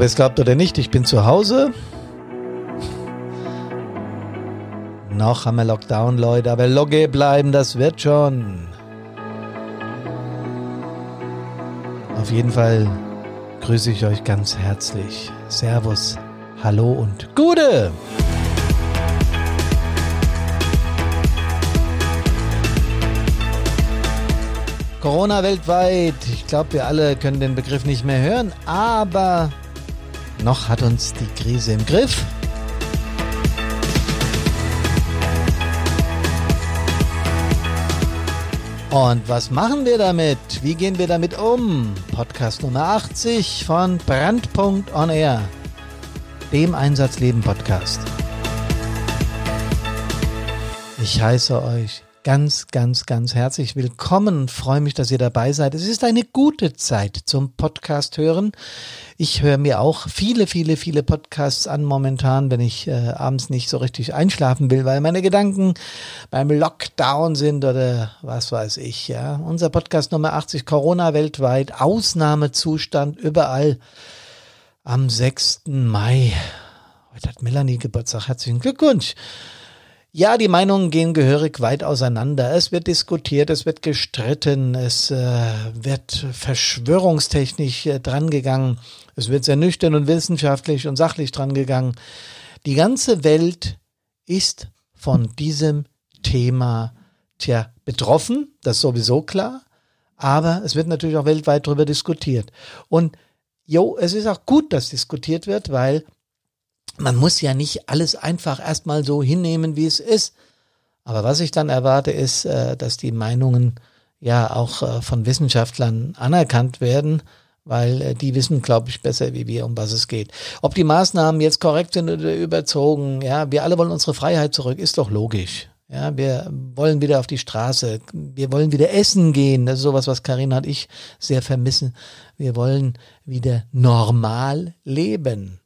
Aber es glaubt oder nicht, ich bin zu Hause. Noch haben wir Lockdown, Leute, aber Logge bleiben, das wird schon. Auf jeden Fall grüße ich euch ganz herzlich. Servus, hallo und Gute! Corona weltweit. Ich glaube, wir alle können den Begriff nicht mehr hören, aber noch hat uns die Krise im Griff. Und was machen wir damit? Wie gehen wir damit um? Podcast Nummer 80 von Brandpunkt On Air, dem Einsatzleben Podcast. Ich heiße euch ganz, ganz, ganz herzlich willkommen freue mich, dass ihr dabei seid. Es ist eine gute Zeit zum Podcast hören. Ich höre mir auch viele, viele, viele Podcasts an momentan, wenn ich äh, abends nicht so richtig einschlafen will, weil meine Gedanken beim Lockdown sind oder was weiß ich. Ja, unser Podcast Nummer 80 Corona weltweit Ausnahmezustand überall am 6. Mai. Heute hat Melanie Geburtstag. Herzlichen Glückwunsch. Ja, die Meinungen gehen gehörig weit auseinander. Es wird diskutiert, es wird gestritten, es äh, wird verschwörungstechnisch äh, drangegangen, es wird sehr nüchtern und wissenschaftlich und sachlich drangegangen. Die ganze Welt ist von diesem Thema tja, betroffen, das ist sowieso klar, aber es wird natürlich auch weltweit darüber diskutiert. Und jo, es ist auch gut, dass diskutiert wird, weil man muss ja nicht alles einfach erstmal so hinnehmen, wie es ist. Aber was ich dann erwarte, ist, äh, dass die Meinungen ja auch äh, von Wissenschaftlern anerkannt werden, weil äh, die wissen, glaube ich, besser wie wir, um was es geht. Ob die Maßnahmen jetzt korrekt sind oder überzogen, ja, wir alle wollen unsere Freiheit zurück, ist doch logisch. Ja, wir wollen wieder auf die Straße. Wir wollen wieder essen gehen. Das ist sowas, was Karina und ich sehr vermissen. Wir wollen wieder normal leben.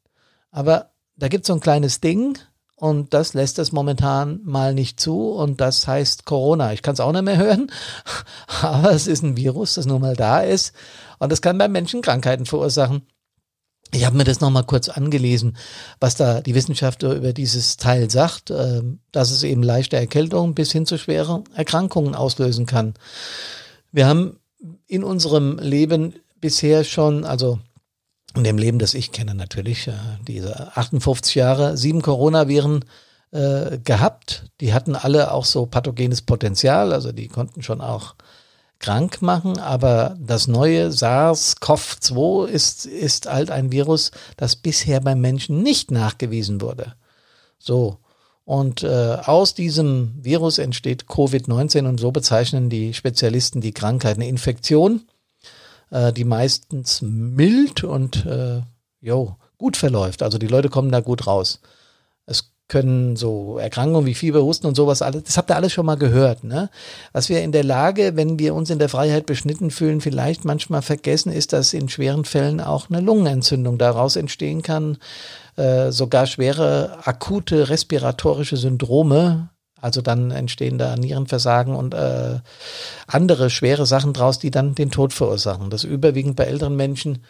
Aber da gibt es so ein kleines Ding und das lässt es momentan mal nicht zu und das heißt Corona. Ich kann es auch nicht mehr hören, aber es ist ein Virus, das nun mal da ist und das kann bei Menschen Krankheiten verursachen. Ich habe mir das nochmal kurz angelesen, was da die Wissenschaftler über dieses Teil sagt, äh, dass es eben leichte Erkältungen bis hin zu schweren Erkrankungen auslösen kann. Wir haben in unserem Leben bisher schon, also in dem Leben, das ich kenne natürlich, äh, diese 58 Jahre, sieben Coronaviren äh, gehabt. Die hatten alle auch so pathogenes Potenzial, also die konnten schon auch krank machen, aber das neue SARS-CoV-2 ist, ist halt ein Virus, das bisher beim Menschen nicht nachgewiesen wurde. So. Und äh, aus diesem Virus entsteht Covid-19 und so bezeichnen die Spezialisten die Krankheit eine Infektion äh, die meistens mild und äh, jo, gut verläuft. Also die Leute kommen da gut raus. Es können so Erkrankungen wie Fieber, Husten und sowas alles, das habt ihr alles schon mal gehört, ne? Was wir in der Lage, wenn wir uns in der Freiheit beschnitten fühlen, vielleicht manchmal vergessen, ist, dass in schweren Fällen auch eine Lungenentzündung daraus entstehen kann, äh, sogar schwere akute respiratorische Syndrome, also dann entstehen da Nierenversagen und äh, andere schwere Sachen draus, die dann den Tod verursachen. Das überwiegend bei älteren Menschen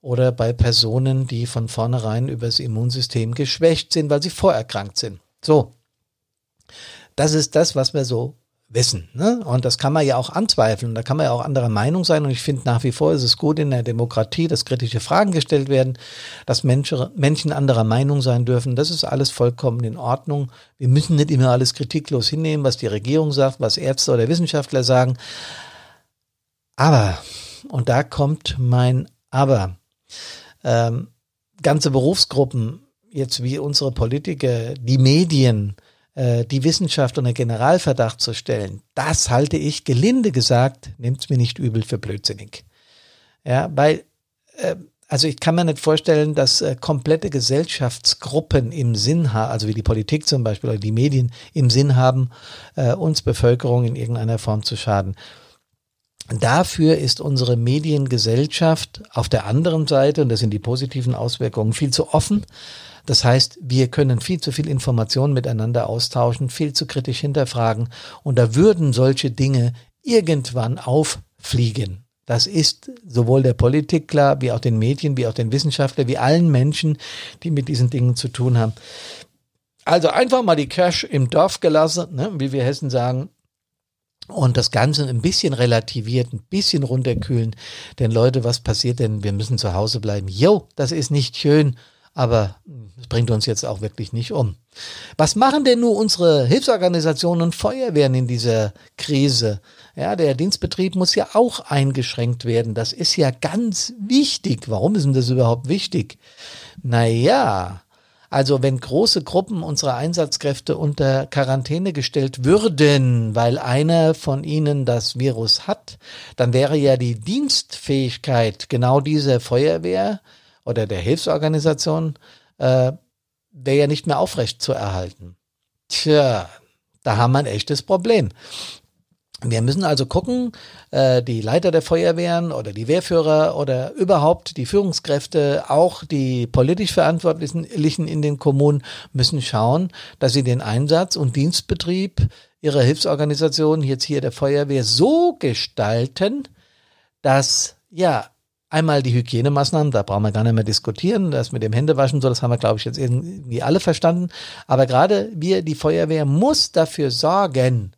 oder bei Personen, die von vornherein übers Immunsystem geschwächt sind, weil sie vorerkrankt sind. So. Das ist das, was wir so wissen. Ne? Und das kann man ja auch anzweifeln. Da kann man ja auch anderer Meinung sein. Und ich finde nach wie vor ist es gut in der Demokratie, dass kritische Fragen gestellt werden, dass Menschen, Menschen anderer Meinung sein dürfen. Das ist alles vollkommen in Ordnung. Wir müssen nicht immer alles kritiklos hinnehmen, was die Regierung sagt, was Ärzte oder Wissenschaftler sagen. Aber, und da kommt mein Aber, ähm, ganze Berufsgruppen, jetzt wie unsere Politiker, die Medien, die Wissenschaft unter Generalverdacht zu stellen, das halte ich gelinde gesagt, nimmt's mir nicht übel für blödsinnig. Ja, weil, äh, also ich kann mir nicht vorstellen, dass äh, komplette Gesellschaftsgruppen im Sinn haben, also wie die Politik zum Beispiel oder die Medien im Sinn haben, äh, uns Bevölkerung in irgendeiner Form zu schaden. Dafür ist unsere Mediengesellschaft auf der anderen Seite, und das sind die positiven Auswirkungen, viel zu offen. Das heißt, wir können viel zu viel Informationen miteinander austauschen, viel zu kritisch hinterfragen und da würden solche Dinge irgendwann auffliegen. Das ist sowohl der Politik klar, wie auch den Medien, wie auch den Wissenschaftlern, wie allen Menschen, die mit diesen Dingen zu tun haben. Also einfach mal die Cash im Dorf gelassen, ne, wie wir Hessen sagen, und das Ganze ein bisschen relativiert, ein bisschen runterkühlen. Denn Leute, was passiert denn? Wir müssen zu Hause bleiben. Jo, das ist nicht schön, aber es bringt uns jetzt auch wirklich nicht um. Was machen denn nur unsere Hilfsorganisationen und Feuerwehren in dieser Krise? Ja, der Dienstbetrieb muss ja auch eingeschränkt werden. Das ist ja ganz wichtig. Warum ist denn das überhaupt wichtig? Naja, also wenn große Gruppen unserer Einsatzkräfte unter Quarantäne gestellt würden, weil einer von ihnen das Virus hat, dann wäre ja die Dienstfähigkeit genau dieser Feuerwehr oder der Hilfsorganisation äh, wäre ja nicht mehr aufrecht zu erhalten. Tja, da haben wir ein echtes Problem. Wir müssen also gucken, äh, die Leiter der Feuerwehren oder die Wehrführer oder überhaupt die Führungskräfte, auch die politisch Verantwortlichen in den Kommunen müssen schauen, dass sie den Einsatz und Dienstbetrieb ihrer Hilfsorganisation, jetzt hier der Feuerwehr, so gestalten, dass ja einmal die Hygienemaßnahmen, da brauchen wir gar nicht mehr diskutieren, das mit dem Händewaschen so, das haben wir, glaube ich, jetzt irgendwie alle verstanden. Aber gerade wir, die Feuerwehr, muss dafür sorgen,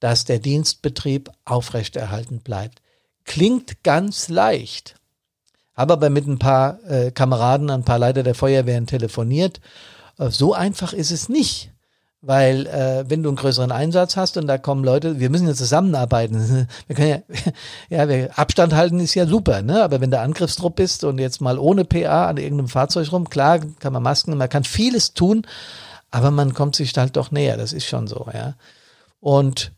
dass der Dienstbetrieb aufrechterhalten bleibt. Klingt ganz leicht. Habe aber mit ein paar äh, Kameraden, ein paar Leiter der Feuerwehren telefoniert. Äh, so einfach ist es nicht. Weil äh, wenn du einen größeren Einsatz hast und da kommen Leute, wir müssen ja zusammenarbeiten. Wir können ja, ja, wir, Abstand halten ist ja super, ne? Aber wenn der Angriffstrupp ist und jetzt mal ohne PA an irgendeinem Fahrzeug rum, klar, kann man Masken, man kann vieles tun, aber man kommt sich halt doch näher. Das ist schon so, ja. Und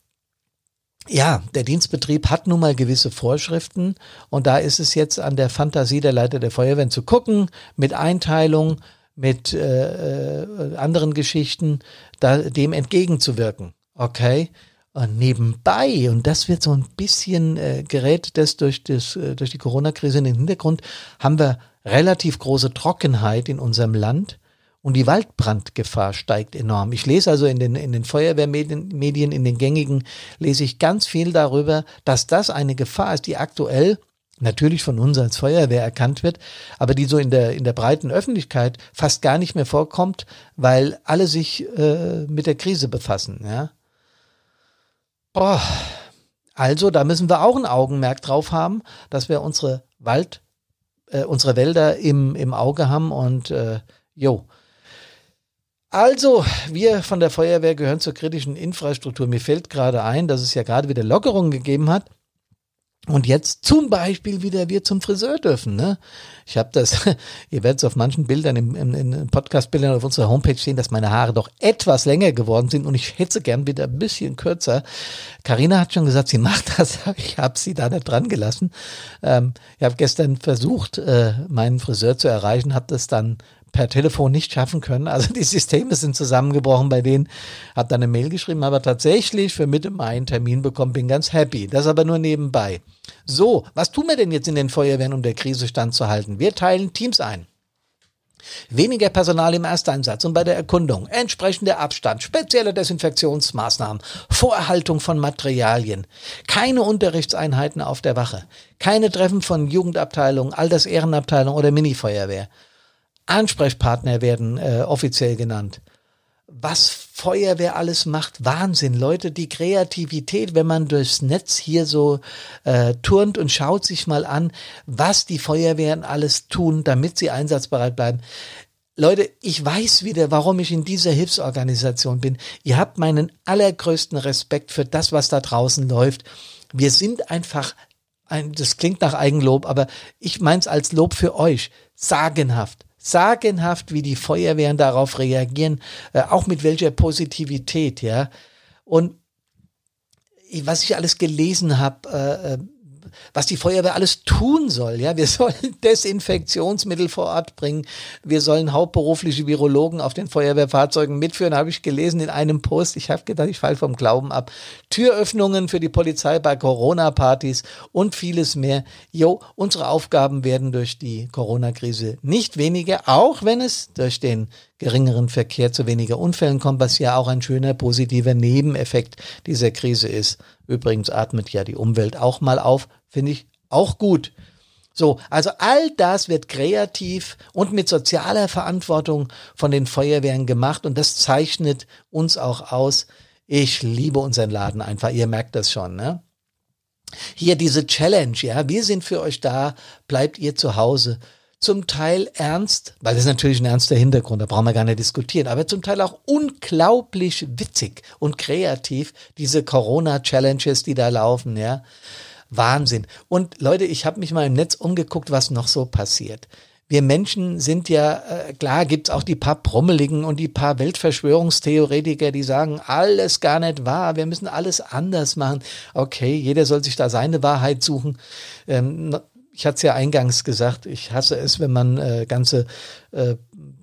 ja, der Dienstbetrieb hat nun mal gewisse Vorschriften und da ist es jetzt an der Fantasie der Leiter der Feuerwehren zu gucken, mit Einteilung, mit äh, äh, anderen Geschichten, da, dem entgegenzuwirken. Okay? Und nebenbei, und das wird so ein bisschen äh, gerät das durch, das, äh, durch die Corona-Krise in den Hintergrund, haben wir relativ große Trockenheit in unserem Land und die Waldbrandgefahr steigt enorm. Ich lese also in den, in den Feuerwehrmedien, Medien, in den gängigen, lese ich ganz viel darüber, dass das eine Gefahr ist, die aktuell natürlich von uns als Feuerwehr erkannt wird, aber die so in der, in der breiten Öffentlichkeit fast gar nicht mehr vorkommt, weil alle sich äh, mit der Krise befassen. Ja? Boah. Also, da müssen wir auch ein Augenmerk drauf haben, dass wir unsere Wald, äh, unsere Wälder im, im Auge haben und äh, jo, also, wir von der Feuerwehr gehören zur kritischen Infrastruktur. Mir fällt gerade ein, dass es ja gerade wieder Lockerungen gegeben hat. Und jetzt zum Beispiel wieder wir zum Friseur dürfen. Ne? Ich habe das, ihr werdet es auf manchen Bildern, im, im, in Podcast-Bildern auf unserer Homepage sehen, dass meine Haare doch etwas länger geworden sind und ich hätte gern wieder ein bisschen kürzer. Karina hat schon gesagt, sie macht das, ich habe sie da nicht dran gelassen. Ähm, ich habe gestern versucht, äh, meinen Friseur zu erreichen, habe das dann per Telefon nicht schaffen können. Also die Systeme sind zusammengebrochen bei denen. Hab dann eine Mail geschrieben, aber tatsächlich für Mitte Mai einen Termin bekommen, bin ganz happy. Das aber nur nebenbei. So, was tun wir denn jetzt in den Feuerwehren, um der Krise standzuhalten? Wir teilen Teams ein. Weniger Personal im Ersteinsatz und bei der Erkundung, entsprechender Abstand, spezielle Desinfektionsmaßnahmen, Vorerhaltung von Materialien, keine Unterrichtseinheiten auf der Wache, keine Treffen von Jugendabteilung, Altersehrenabteilung oder Minifeuerwehr, Ansprechpartner werden äh, offiziell genannt. Was Feuerwehr alles macht, Wahnsinn, Leute, die Kreativität, wenn man durchs Netz hier so äh, turnt und schaut sich mal an, was die Feuerwehren alles tun, damit sie einsatzbereit bleiben. Leute, ich weiß wieder, warum ich in dieser Hilfsorganisation bin. Ihr habt meinen allergrößten Respekt für das, was da draußen läuft. Wir sind einfach ein, das klingt nach Eigenlob, aber ich meins als Lob für euch. Sagenhaft sagenhaft, wie die Feuerwehren darauf reagieren, äh, auch mit welcher Positivität, ja. Und was ich alles gelesen habe, äh, äh was die Feuerwehr alles tun soll. Ja, wir sollen Desinfektionsmittel vor Ort bringen. Wir sollen hauptberufliche Virologen auf den Feuerwehrfahrzeugen mitführen, habe ich gelesen in einem Post. Ich habe gedacht, ich falle vom Glauben ab. Türöffnungen für die Polizei bei Corona-Partys und vieles mehr. Jo, unsere Aufgaben werden durch die Corona-Krise nicht weniger, auch wenn es durch den geringeren Verkehr zu weniger Unfällen kommt, was ja auch ein schöner positiver Nebeneffekt dieser Krise ist. Übrigens atmet ja die Umwelt auch mal auf, finde ich Auch gut. So, also all das wird kreativ und mit sozialer Verantwortung von den Feuerwehren gemacht und das zeichnet uns auch aus. Ich liebe unseren Laden einfach, ihr merkt das schon, ne? Hier diese Challenge, ja, wir sind für euch da, bleibt ihr zu Hause. Zum Teil ernst, weil das ist natürlich ein ernster Hintergrund, da brauchen wir gar nicht diskutieren, aber zum Teil auch unglaublich witzig und kreativ, diese Corona-Challenges, die da laufen, ja. Wahnsinn. Und Leute, ich habe mich mal im Netz umgeguckt, was noch so passiert. Wir Menschen sind ja, äh, klar gibt's auch die paar Brummeligen und die paar Weltverschwörungstheoretiker, die sagen, alles gar nicht wahr, wir müssen alles anders machen. Okay, jeder soll sich da seine Wahrheit suchen. Ähm, ich hatte es ja eingangs gesagt, ich hasse es, wenn man äh, ganze äh,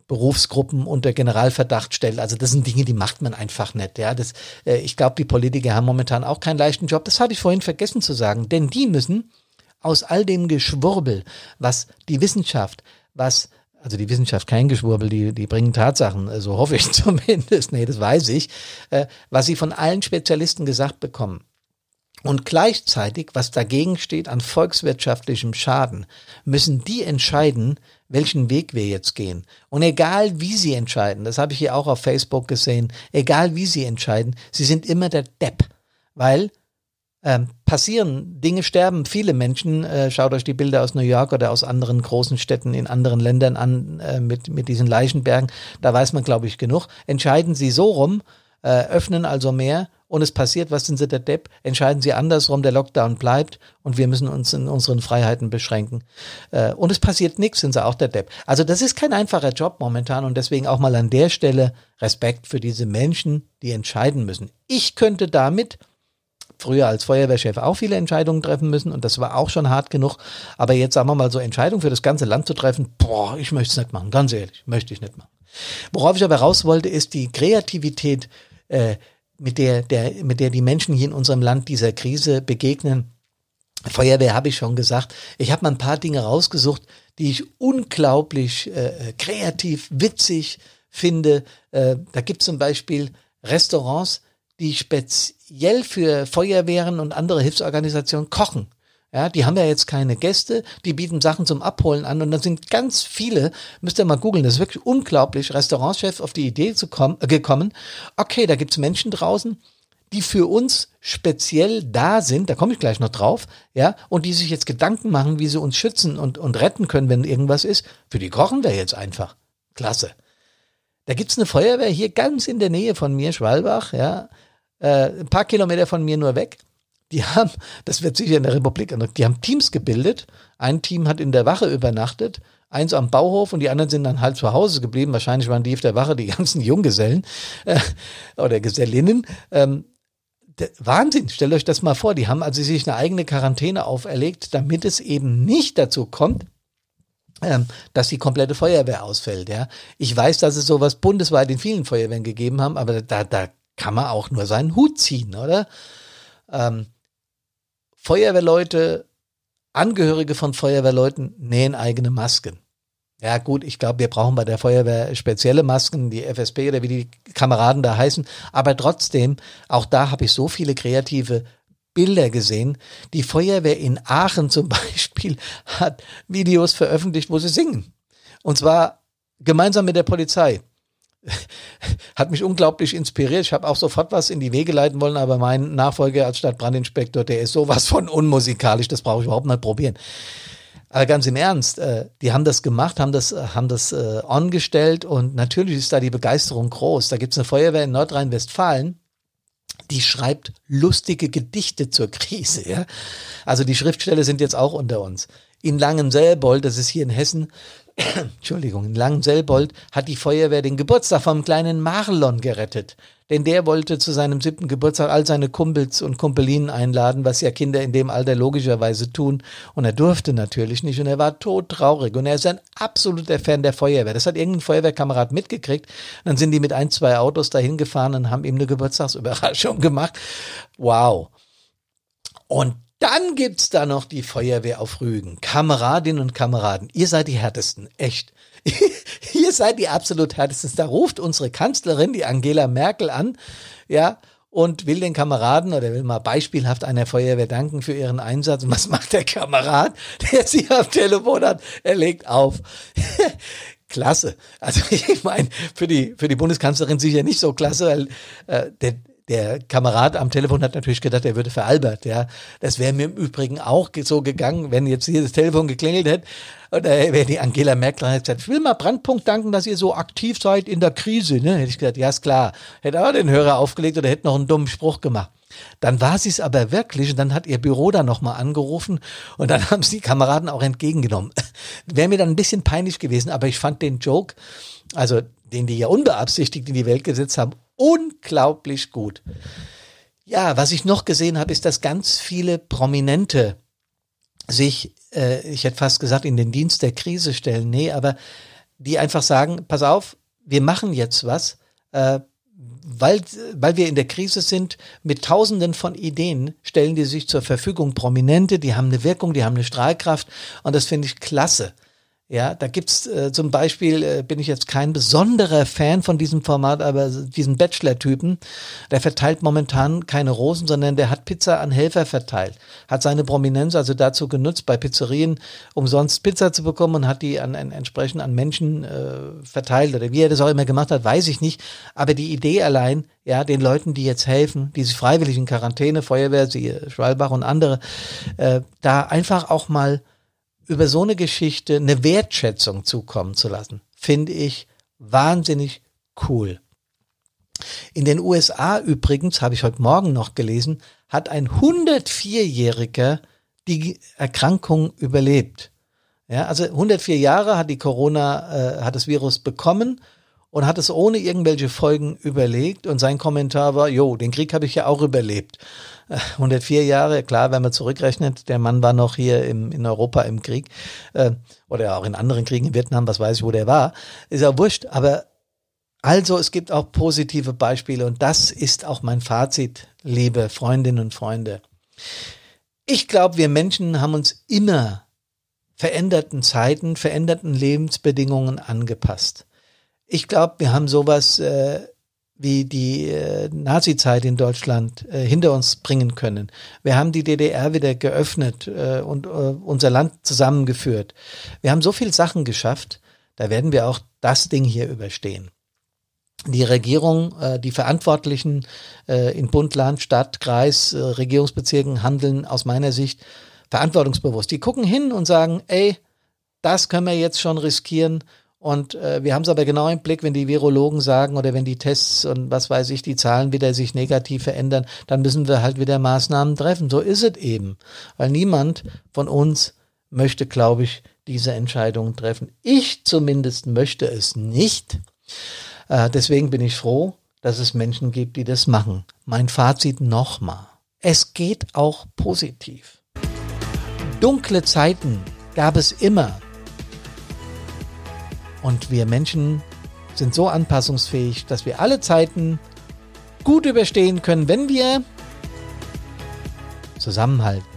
Berufsgruppen unter Generalverdacht stellt. Also das sind Dinge, die macht man einfach nicht. Ja, das, äh, ich glaube, die Politiker haben momentan auch keinen leichten Job. Das habe ich vorhin vergessen zu sagen, denn die müssen aus all dem Geschwurbel, was die Wissenschaft, was also die Wissenschaft kein Geschwurbel, die, die bringen Tatsachen, so also hoffe ich zumindest, nee, das weiß ich, äh, was sie von allen Spezialisten gesagt bekommen. Und gleichzeitig, was dagegen steht an volkswirtschaftlichem Schaden, müssen die entscheiden, welchen Weg wir jetzt gehen. Und egal wie sie entscheiden, das habe ich hier auch auf Facebook gesehen, egal wie sie entscheiden, sie sind immer der Depp. Weil ähm, passieren, Dinge sterben, viele Menschen, äh, schaut euch die Bilder aus New York oder aus anderen großen Städten in anderen Ländern an äh, mit, mit diesen Leichenbergen, da weiß man, glaube ich, genug. Entscheiden sie so rum, äh, öffnen also mehr und es passiert, was sind sie der Depp? Entscheiden sie andersrum, der Lockdown bleibt und wir müssen uns in unseren Freiheiten beschränken. Äh, und es passiert nichts, sind sie auch der Depp. Also das ist kein einfacher Job momentan und deswegen auch mal an der Stelle Respekt für diese Menschen, die entscheiden müssen. Ich könnte damit früher als Feuerwehrchef auch viele Entscheidungen treffen müssen und das war auch schon hart genug. Aber jetzt sagen wir mal so Entscheidungen für das ganze Land zu treffen, boah, ich möchte es nicht machen, ganz ehrlich, möchte ich nicht machen. Worauf ich aber raus wollte, ist die Kreativität äh, mit der, der, mit der die Menschen hier in unserem Land dieser Krise begegnen. Feuerwehr habe ich schon gesagt. Ich habe mal ein paar Dinge rausgesucht, die ich unglaublich äh, kreativ, witzig finde. Äh, da gibt es zum Beispiel Restaurants, die speziell für Feuerwehren und andere Hilfsorganisationen kochen. Ja, die haben ja jetzt keine Gäste, die bieten Sachen zum Abholen an und dann sind ganz viele, müsst ihr mal googeln, das ist wirklich unglaublich, Restaurantchef auf die Idee zu kommen, äh, gekommen, okay, da gibt's Menschen draußen, die für uns speziell da sind, da komme ich gleich noch drauf, ja, und die sich jetzt Gedanken machen, wie sie uns schützen und, und retten können, wenn irgendwas ist, für die kochen wir jetzt einfach. Klasse. Da gibt's eine Feuerwehr hier ganz in der Nähe von mir, Schwalbach, ja, äh, ein paar Kilometer von mir nur weg die haben, das wird sicher in der Republik, die haben Teams gebildet. Ein Team hat in der Wache übernachtet, eins am Bauhof und die anderen sind dann halt zu Hause geblieben. Wahrscheinlich waren die auf der Wache die ganzen Junggesellen äh, oder Gesellinnen. Ähm, Wahnsinn, stellt euch das mal vor. Die haben also sich eine eigene Quarantäne auferlegt, damit es eben nicht dazu kommt, ähm, dass die komplette Feuerwehr ausfällt. Ja, ich weiß, dass es sowas bundesweit in vielen Feuerwehren gegeben haben, aber da, da kann man auch nur seinen Hut ziehen, oder? Ähm, Feuerwehrleute, Angehörige von Feuerwehrleuten nähen eigene Masken. Ja gut, ich glaube, wir brauchen bei der Feuerwehr spezielle Masken, die FSB oder wie die Kameraden da heißen. Aber trotzdem, auch da habe ich so viele kreative Bilder gesehen. Die Feuerwehr in Aachen zum Beispiel hat Videos veröffentlicht, wo sie singen. Und zwar gemeinsam mit der Polizei. hat mich unglaublich inspiriert. Ich habe auch sofort was in die Wege leiten wollen, aber mein Nachfolger als Stadtbrandinspektor, der ist sowas von unmusikalisch, das brauche ich überhaupt nicht probieren. Aber ganz im Ernst, äh, die haben das gemacht, haben das, haben das äh, ongestellt und natürlich ist da die Begeisterung groß. Da gibt's eine Feuerwehr in Nordrhein-Westfalen, die schreibt lustige Gedichte zur Krise. Ja? Also die Schriftsteller sind jetzt auch unter uns. In Langenselbold, das ist hier in Hessen, Entschuldigung, in Langenselbold hat die Feuerwehr den Geburtstag vom kleinen Marlon gerettet. Denn der wollte zu seinem siebten Geburtstag all seine Kumpels und Kumpelinen einladen, was ja Kinder in dem Alter logischerweise tun. Und er durfte natürlich nicht und er war todtraurig. Und er ist ein absoluter Fan der Feuerwehr. Das hat irgendein Feuerwehrkamerad mitgekriegt. dann sind die mit ein, zwei Autos dahin gefahren und haben ihm eine Geburtstagsüberraschung gemacht. Wow. Und dann gibt's da noch die Feuerwehr auf Rügen. Kameradinnen und Kameraden, ihr seid die härtesten, echt. ihr seid die absolut härtesten. Da ruft unsere Kanzlerin, die Angela Merkel, an, ja, und will den Kameraden oder will mal beispielhaft einer Feuerwehr danken für ihren Einsatz. Und was macht der Kamerad, der sie am Telefon hat? Er legt auf. klasse. Also ich meine, für die, für die Bundeskanzlerin sicher nicht so klasse, weil äh, der, der Kamerad am Telefon hat natürlich gedacht, er würde veralbert. Ja, das wäre mir im Übrigen auch so gegangen, wenn jetzt hier das Telefon geklingelt hätte da wäre die Angela Merkel gesagt, ich will mal Brandpunkt danken, dass ihr so aktiv seid in der Krise. Ne? Hätte ich gesagt, ja ist klar. Hätte auch den Hörer aufgelegt oder hätte noch einen dummen Spruch gemacht. Dann war sie es aber wirklich und dann hat ihr Büro da nochmal angerufen und dann haben sie die Kameraden auch entgegengenommen. Wäre mir dann ein bisschen peinlich gewesen, aber ich fand den Joke, also den die ja unbeabsichtigt in die Welt gesetzt haben, unglaublich gut. Ja, was ich noch gesehen habe, ist, dass ganz viele Prominente sich, äh, ich hätte fast gesagt, in den Dienst der Krise stellen. Nee, aber die einfach sagen, pass auf, wir machen jetzt was, äh, weil, weil wir in der Krise sind, mit tausenden von Ideen stellen die sich zur Verfügung. Prominente, die haben eine Wirkung, die haben eine Strahlkraft und das finde ich klasse. Ja, da gibt's äh, zum Beispiel, äh, bin ich jetzt kein besonderer Fan von diesem Format, aber diesen Bachelor-Typen, der verteilt momentan keine Rosen, sondern der hat Pizza an Helfer verteilt. Hat seine Prominenz also dazu genutzt, bei Pizzerien umsonst Pizza zu bekommen und hat die an, an entsprechend an Menschen äh, verteilt. Oder wie er das auch immer gemacht hat, weiß ich nicht. Aber die Idee allein, ja, den Leuten, die jetzt helfen, die sich freiwillig in Quarantäne, Feuerwehr, sie, Schwalbach und andere, äh, da einfach auch mal über so eine Geschichte eine Wertschätzung zukommen zu lassen, finde ich wahnsinnig cool. In den USA übrigens, habe ich heute Morgen noch gelesen, hat ein 104-Jähriger die Erkrankung überlebt. Ja, also 104 Jahre hat die Corona, äh, hat das Virus bekommen und hat es ohne irgendwelche Folgen überlegt und sein Kommentar war, jo, den Krieg habe ich ja auch überlebt. 104 Jahre, klar, wenn man zurückrechnet, der Mann war noch hier im, in Europa im Krieg äh, oder auch in anderen Kriegen in Vietnam, was weiß ich, wo der war, ist ja wurscht, aber also es gibt auch positive Beispiele und das ist auch mein Fazit, liebe Freundinnen und Freunde. Ich glaube, wir Menschen haben uns immer veränderten Zeiten, veränderten Lebensbedingungen angepasst. Ich glaube, wir haben sowas äh, wie die äh, Nazi-Zeit in Deutschland äh, hinter uns bringen können. Wir haben die DDR wieder geöffnet äh, und äh, unser Land zusammengeführt. Wir haben so viel Sachen geschafft, da werden wir auch das Ding hier überstehen. Die Regierung, äh, die Verantwortlichen äh, in Bund, Land, Stadt, Kreis, äh, Regierungsbezirken handeln aus meiner Sicht verantwortungsbewusst. Die gucken hin und sagen, ey, das können wir jetzt schon riskieren und äh, wir haben es aber genau im Blick, wenn die Virologen sagen oder wenn die Tests und was weiß ich, die Zahlen wieder sich negativ verändern, dann müssen wir halt wieder Maßnahmen treffen. So ist es eben. Weil niemand von uns möchte, glaube ich, diese Entscheidungen treffen. Ich zumindest möchte es nicht. Äh, deswegen bin ich froh, dass es Menschen gibt, die das machen. Mein Fazit nochmal. Es geht auch positiv. Dunkle Zeiten gab es immer. Und wir Menschen sind so anpassungsfähig, dass wir alle Zeiten gut überstehen können, wenn wir zusammenhalten.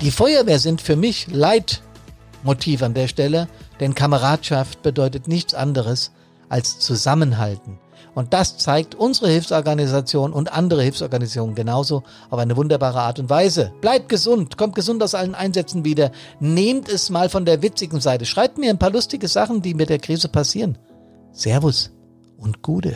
Die Feuerwehr sind für mich Leitmotiv an der Stelle, denn Kameradschaft bedeutet nichts anderes als Zusammenhalten. Und das zeigt unsere Hilfsorganisation und andere Hilfsorganisationen genauso auf eine wunderbare Art und Weise. Bleibt gesund, kommt gesund aus allen Einsätzen wieder. Nehmt es mal von der witzigen Seite. Schreibt mir ein paar lustige Sachen, die mit der Krise passieren. Servus und Gude.